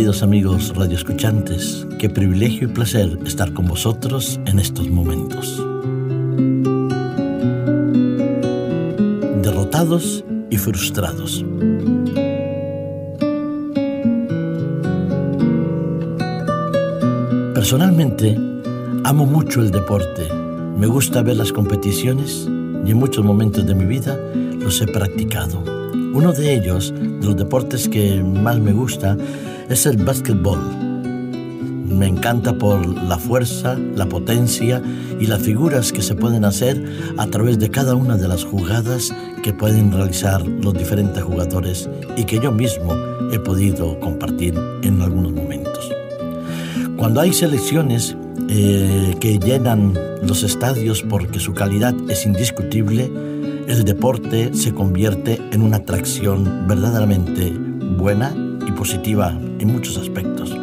queridos amigos radioescuchantes, qué privilegio y placer estar con vosotros en estos momentos. Derrotados y frustrados. Personalmente, amo mucho el deporte. Me gusta ver las competiciones y en muchos momentos de mi vida los he practicado. Uno de ellos, de los deportes que más me gusta, es el básquetbol. Me encanta por la fuerza, la potencia y las figuras que se pueden hacer a través de cada una de las jugadas que pueden realizar los diferentes jugadores y que yo mismo he podido compartir en algunos momentos. Cuando hay selecciones eh, que llenan los estadios porque su calidad es indiscutible, el deporte se convierte en una atracción verdaderamente buena y positiva en muchos aspectos.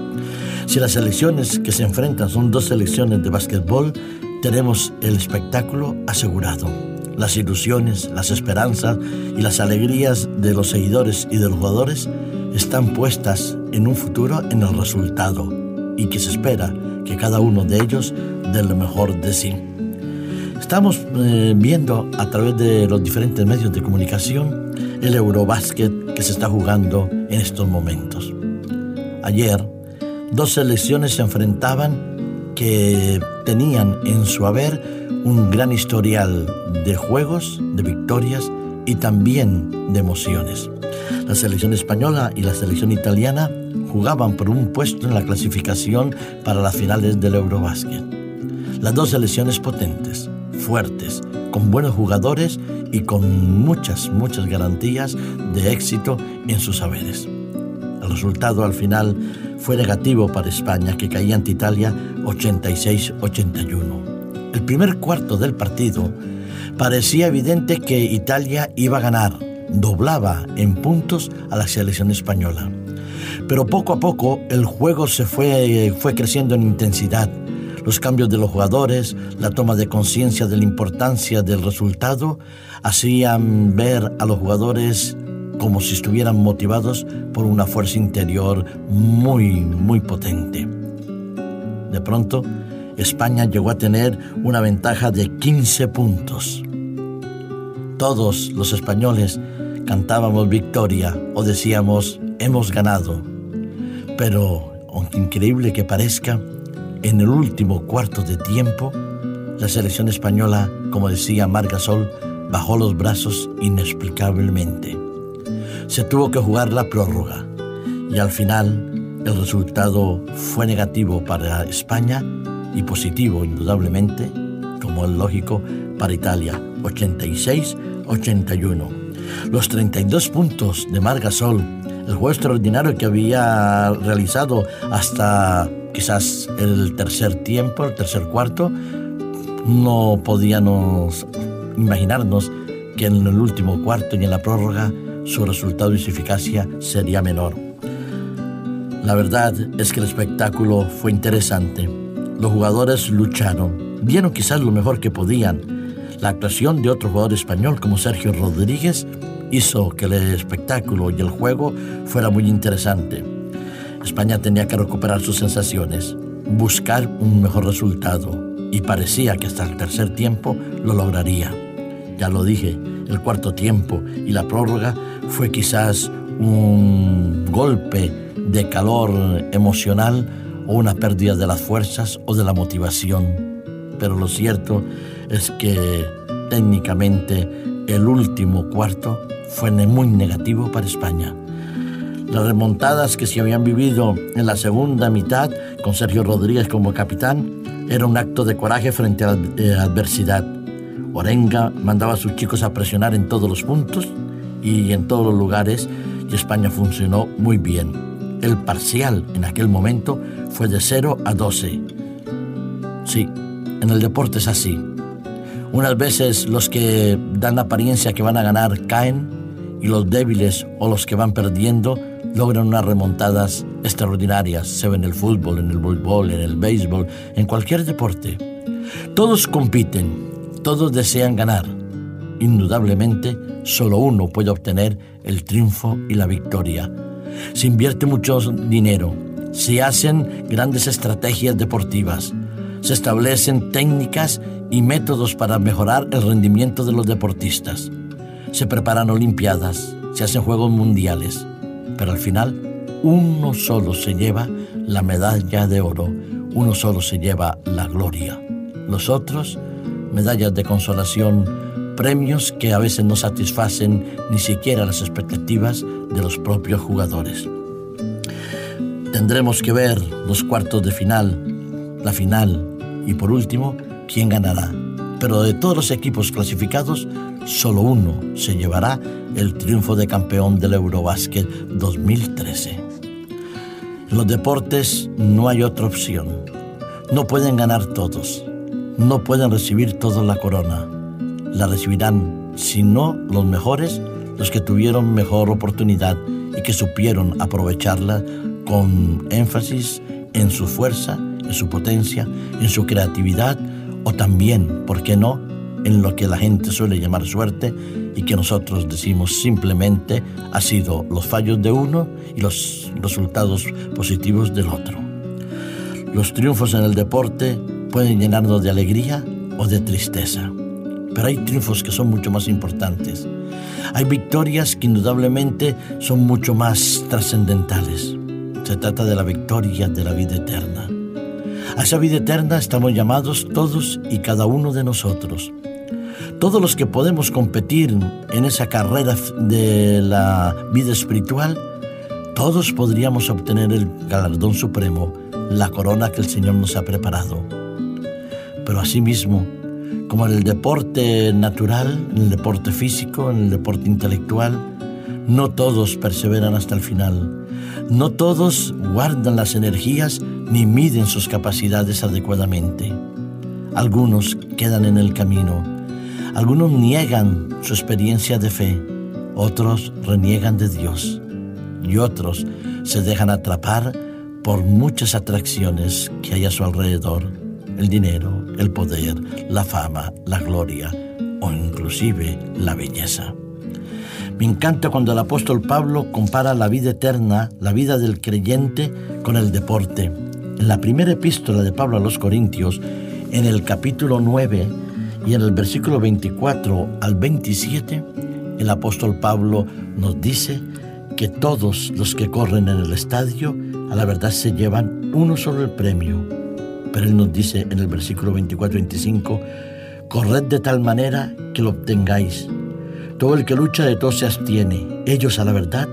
Si las selecciones que se enfrentan son dos selecciones de básquetbol, tenemos el espectáculo asegurado. Las ilusiones, las esperanzas y las alegrías de los seguidores y de los jugadores están puestas en un futuro en el resultado y que se espera que cada uno de ellos dé lo mejor de sí. Estamos eh, viendo a través de los diferentes medios de comunicación el Eurobásquet que se está jugando en estos momentos. Ayer, dos selecciones se enfrentaban que tenían en su haber un gran historial de juegos, de victorias y también de emociones. La selección española y la selección italiana jugaban por un puesto en la clasificación para las finales del Eurobásquet. Las dos selecciones potentes, fuertes, con buenos jugadores y con muchas, muchas garantías de éxito en sus saberes. El resultado al final fue negativo para España, que caía ante Italia 86-81. El primer cuarto del partido parecía evidente que Italia iba a ganar, doblaba en puntos a la selección española. Pero poco a poco el juego se fue, fue creciendo en intensidad los cambios de los jugadores, la toma de conciencia de la importancia del resultado, hacían ver a los jugadores como si estuvieran motivados por una fuerza interior muy, muy potente. De pronto, España llegó a tener una ventaja de 15 puntos. Todos los españoles cantábamos victoria o decíamos hemos ganado. Pero, aunque increíble que parezca, en el último cuarto de tiempo, la selección española, como decía Margasol, bajó los brazos inexplicablemente. Se tuvo que jugar la prórroga y al final el resultado fue negativo para España y positivo indudablemente, como es lógico, para Italia, 86-81. Los 32 puntos de Margasol, el juego extraordinario que había realizado hasta quizás el tercer tiempo, el tercer cuarto, no podíamos imaginarnos que en el último cuarto y en la prórroga su resultado y su eficacia sería menor. La verdad es que el espectáculo fue interesante. Los jugadores lucharon, dieron quizás lo mejor que podían. La actuación de otro jugador español como Sergio Rodríguez hizo que el espectáculo y el juego fuera muy interesante. España tenía que recuperar sus sensaciones, buscar un mejor resultado y parecía que hasta el tercer tiempo lo lograría. Ya lo dije, el cuarto tiempo y la prórroga fue quizás un golpe de calor emocional o una pérdida de las fuerzas o de la motivación. Pero lo cierto es que técnicamente el último cuarto fue muy negativo para España. Las remontadas que se habían vivido en la segunda mitad, con Sergio Rodríguez como capitán, era un acto de coraje frente a la eh, adversidad. Orenga mandaba a sus chicos a presionar en todos los puntos y en todos los lugares y España funcionó muy bien. El parcial en aquel momento fue de 0 a 12. Sí, en el deporte es así. Unas veces los que dan la apariencia que van a ganar caen y los débiles o los que van perdiendo logran unas remontadas extraordinarias, se ve en el fútbol, en el voleibol, en el béisbol, en cualquier deporte. Todos compiten, todos desean ganar. Indudablemente, solo uno puede obtener el triunfo y la victoria. Se invierte mucho dinero, se hacen grandes estrategias deportivas, se establecen técnicas y métodos para mejorar el rendimiento de los deportistas, se preparan olimpiadas, se hacen juegos mundiales, pero al final uno solo se lleva la medalla de oro, uno solo se lleva la gloria. Los otros, medallas de consolación, premios que a veces no satisfacen ni siquiera las expectativas de los propios jugadores. Tendremos que ver los cuartos de final, la final y por último, quién ganará. Pero de todos los equipos clasificados, solo uno se llevará el triunfo de campeón del Eurobásquet 2013. En los deportes no hay otra opción. No pueden ganar todos. No pueden recibir todos la corona. La recibirán, si no los mejores, los que tuvieron mejor oportunidad y que supieron aprovecharla con énfasis en su fuerza, en su potencia, en su creatividad o también, ¿por qué no?, en lo que la gente suele llamar suerte y que nosotros decimos simplemente ha sido los fallos de uno y los resultados positivos del otro. Los triunfos en el deporte pueden llenarnos de alegría o de tristeza, pero hay triunfos que son mucho más importantes. Hay victorias que indudablemente son mucho más trascendentales. Se trata de la victoria de la vida eterna. A esa vida eterna estamos llamados todos y cada uno de nosotros. Todos los que podemos competir en esa carrera de la vida espiritual, todos podríamos obtener el galardón supremo, la corona que el Señor nos ha preparado. Pero asimismo, como en el deporte natural, en el deporte físico, en el deporte intelectual, no todos perseveran hasta el final. No todos guardan las energías ni miden sus capacidades adecuadamente. Algunos quedan en el camino. Algunos niegan su experiencia de fe. Otros reniegan de Dios. Y otros se dejan atrapar por muchas atracciones que hay a su alrededor. El dinero, el poder, la fama, la gloria o inclusive la belleza. Me encanta cuando el apóstol Pablo compara la vida eterna, la vida del creyente, con el deporte. En la primera epístola de Pablo a los Corintios, en el capítulo 9 y en el versículo 24 al 27, el apóstol Pablo nos dice que todos los que corren en el estadio a la verdad se llevan uno solo el premio. Pero él nos dice en el versículo 24-25, corred de tal manera que lo obtengáis. Todo el que lucha de todo se abstiene, ellos a la verdad,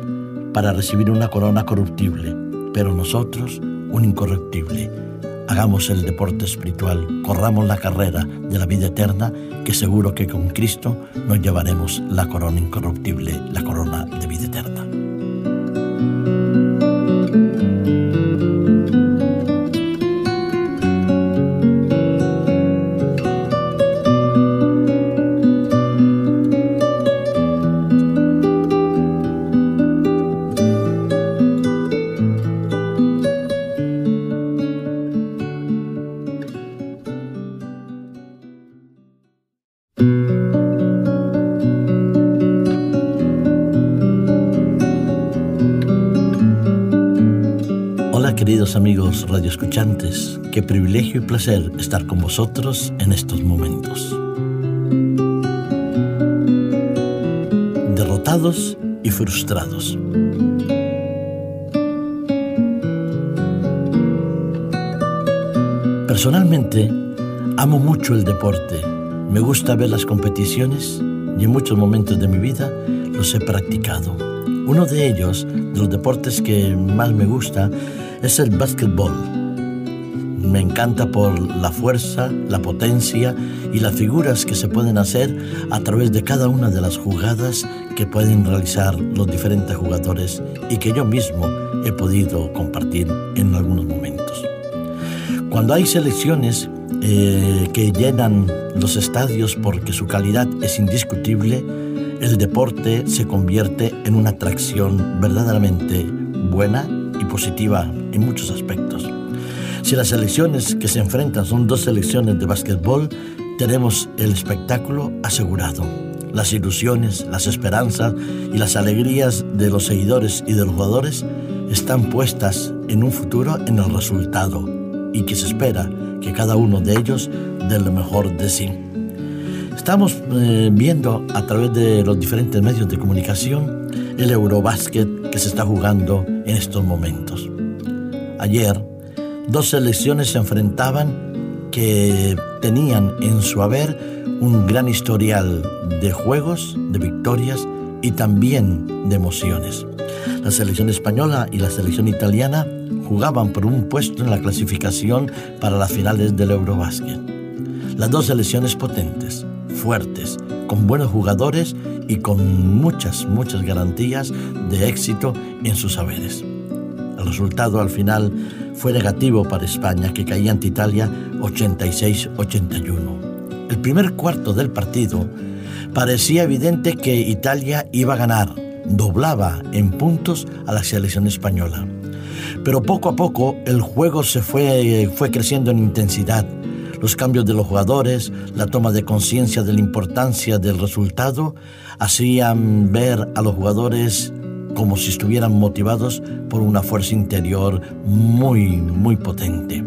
para recibir una corona corruptible, pero nosotros un incorruptible. Hagamos el deporte espiritual, corramos la carrera de la vida eterna, que seguro que con Cristo nos llevaremos la corona incorruptible, la corona de vida queridos amigos radioescuchantes, qué privilegio y placer estar con vosotros en estos momentos. Derrotados y frustrados. Personalmente, amo mucho el deporte. Me gusta ver las competiciones y en muchos momentos de mi vida los he practicado. Uno de ellos, de los deportes que más me gusta, es el básquetbol. Me encanta por la fuerza, la potencia y las figuras que se pueden hacer a través de cada una de las jugadas que pueden realizar los diferentes jugadores y que yo mismo he podido compartir en algunos momentos. Cuando hay selecciones eh, que llenan los estadios porque su calidad es indiscutible, el deporte se convierte en una atracción verdaderamente buena y positiva en muchos aspectos. Si las selecciones que se enfrentan son dos selecciones de básquetbol, tenemos el espectáculo asegurado. Las ilusiones, las esperanzas y las alegrías de los seguidores y de los jugadores están puestas en un futuro en el resultado y que se espera que cada uno de ellos dé lo mejor de sí. Estamos eh, viendo a través de los diferentes medios de comunicación el Eurobásquet que se está jugando en estos momentos. Ayer, dos selecciones se enfrentaban que tenían en su haber un gran historial de juegos, de victorias y también de emociones. La selección española y la selección italiana jugaban por un puesto en la clasificación para las finales del Eurobásquet. Las dos selecciones potentes, fuertes, con buenos jugadores y con muchas, muchas garantías de éxito en sus saberes. El resultado al final fue negativo para España, que caía ante Italia 86-81. El primer cuarto del partido parecía evidente que Italia iba a ganar, doblaba en puntos a la selección española. Pero poco a poco el juego se fue, fue creciendo en intensidad. Los cambios de los jugadores, la toma de conciencia de la importancia del resultado, hacían ver a los jugadores como si estuvieran motivados por una fuerza interior muy, muy potente.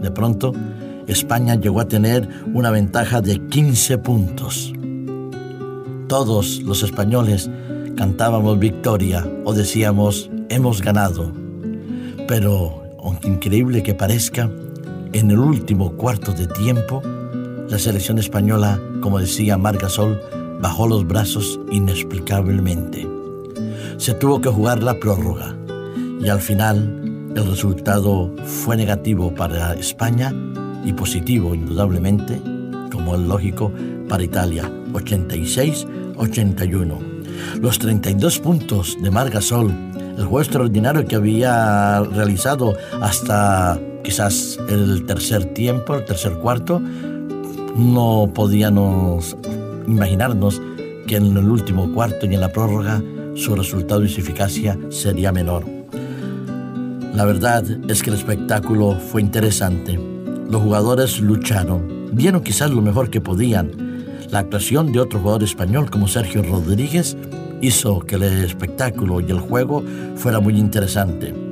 De pronto, España llegó a tener una ventaja de 15 puntos. Todos los españoles cantábamos victoria o decíamos hemos ganado. Pero, aunque increíble que parezca, en el último cuarto de tiempo, la selección española, como decía Margasol, bajó los brazos inexplicablemente. Se tuvo que jugar la prórroga y al final el resultado fue negativo para España y positivo indudablemente, como es lógico, para Italia, 86-81. Los 32 puntos de Margasol, el juego extraordinario que había realizado hasta quizás el tercer tiempo, el tercer cuarto, no podíamos imaginarnos que en el último cuarto y en la prórroga su resultado y su eficacia sería menor. La verdad es que el espectáculo fue interesante. Los jugadores lucharon, dieron quizás lo mejor que podían. La actuación de otro jugador español como Sergio Rodríguez hizo que el espectáculo y el juego fuera muy interesante.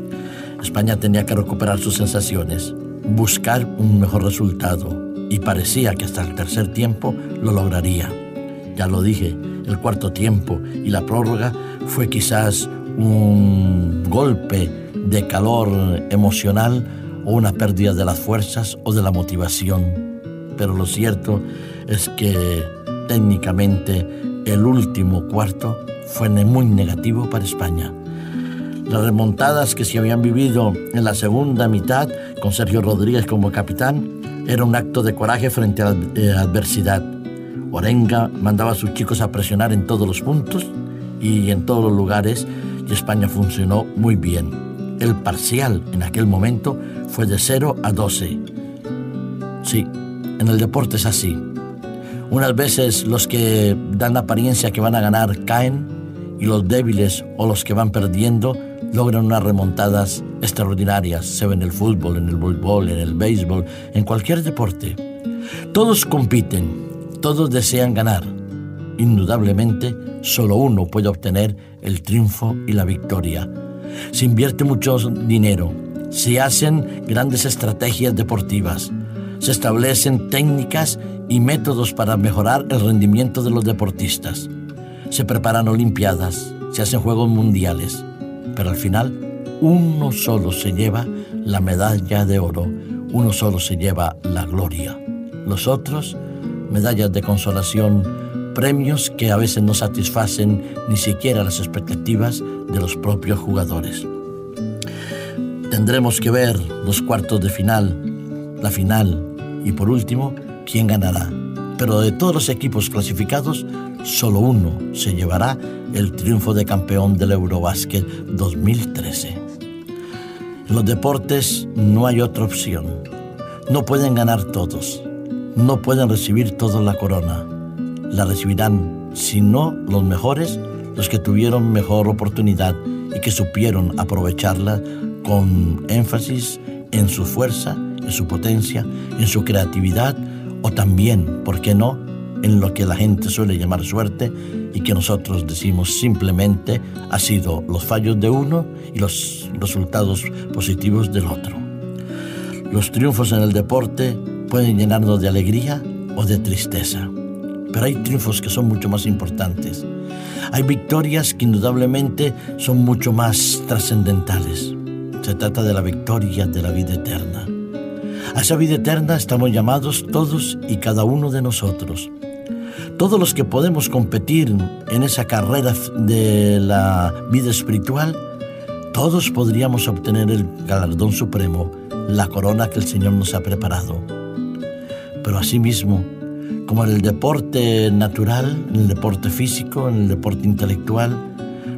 España tenía que recuperar sus sensaciones, buscar un mejor resultado y parecía que hasta el tercer tiempo lo lograría. Ya lo dije, el cuarto tiempo y la prórroga fue quizás un golpe de calor emocional o una pérdida de las fuerzas o de la motivación. Pero lo cierto es que técnicamente el último cuarto fue muy negativo para España. Las remontadas que se habían vivido en la segunda mitad, con Sergio Rodríguez como capitán, era un acto de coraje frente a la eh, adversidad. Orenga mandaba a sus chicos a presionar en todos los puntos y en todos los lugares y España funcionó muy bien. El parcial en aquel momento fue de 0 a 12. Sí, en el deporte es así. Unas veces los que dan la apariencia que van a ganar caen y los débiles o los que van perdiendo logran unas remontadas extraordinarias. Se ve en el fútbol, en el voleibol, en el béisbol, en cualquier deporte. Todos compiten, todos desean ganar. Indudablemente, solo uno puede obtener el triunfo y la victoria. Se invierte mucho dinero, se hacen grandes estrategias deportivas, se establecen técnicas y métodos para mejorar el rendimiento de los deportistas. Se preparan olimpiadas, se hacen juegos mundiales, pero al final uno solo se lleva la medalla de oro, uno solo se lleva la gloria. Los otros, medallas de consolación, premios que a veces no satisfacen ni siquiera las expectativas de los propios jugadores. Tendremos que ver los cuartos de final, la final y por último, quién ganará. Pero de todos los equipos clasificados, solo uno se llevará el triunfo de campeón del Eurobásquet 2013. En los deportes no hay otra opción. No pueden ganar todos. No pueden recibir todos la corona. La recibirán, si no los mejores, los que tuvieron mejor oportunidad y que supieron aprovecharla con énfasis en su fuerza, en su potencia, en su creatividad o también, ¿por qué no?, en lo que la gente suele llamar suerte y que nosotros decimos simplemente ha sido los fallos de uno y los resultados positivos del otro. Los triunfos en el deporte pueden llenarnos de alegría o de tristeza, pero hay triunfos que son mucho más importantes. Hay victorias que indudablemente son mucho más trascendentales. Se trata de la victoria de la vida eterna. A esa vida eterna estamos llamados todos y cada uno de nosotros. Todos los que podemos competir en esa carrera de la vida espiritual, todos podríamos obtener el galardón supremo, la corona que el Señor nos ha preparado. Pero asimismo, como en el deporte natural, en el deporte físico, en el deporte intelectual,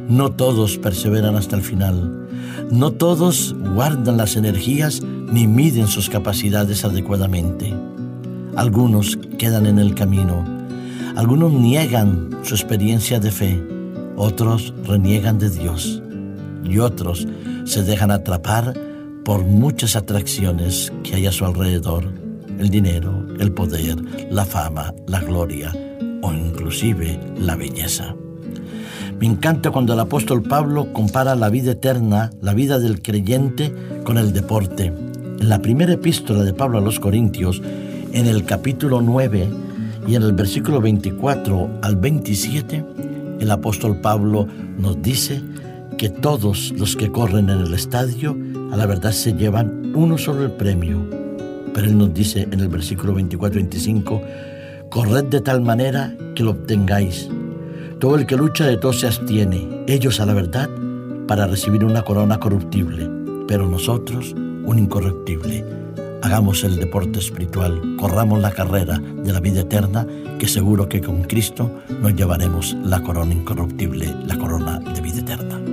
no todos perseveran hasta el final. No todos guardan las energías ni miden sus capacidades adecuadamente. Algunos quedan en el camino, algunos niegan su experiencia de fe, otros reniegan de Dios y otros se dejan atrapar por muchas atracciones que hay a su alrededor, el dinero, el poder, la fama, la gloria o inclusive la belleza. Me encanta cuando el apóstol Pablo compara la vida eterna, la vida del creyente, con el deporte. En la primera epístola de Pablo a los Corintios, en el capítulo 9 y en el versículo 24 al 27, el apóstol Pablo nos dice que todos los que corren en el estadio a la verdad se llevan uno solo el premio. Pero él nos dice en el versículo 24-25, corred de tal manera que lo obtengáis. Todo el que lucha de todo se abstiene, ellos a la verdad, para recibir una corona corruptible, pero nosotros un incorruptible. Hagamos el deporte espiritual, corramos la carrera de la vida eterna, que seguro que con Cristo nos llevaremos la corona incorruptible, la corona de vida eterna.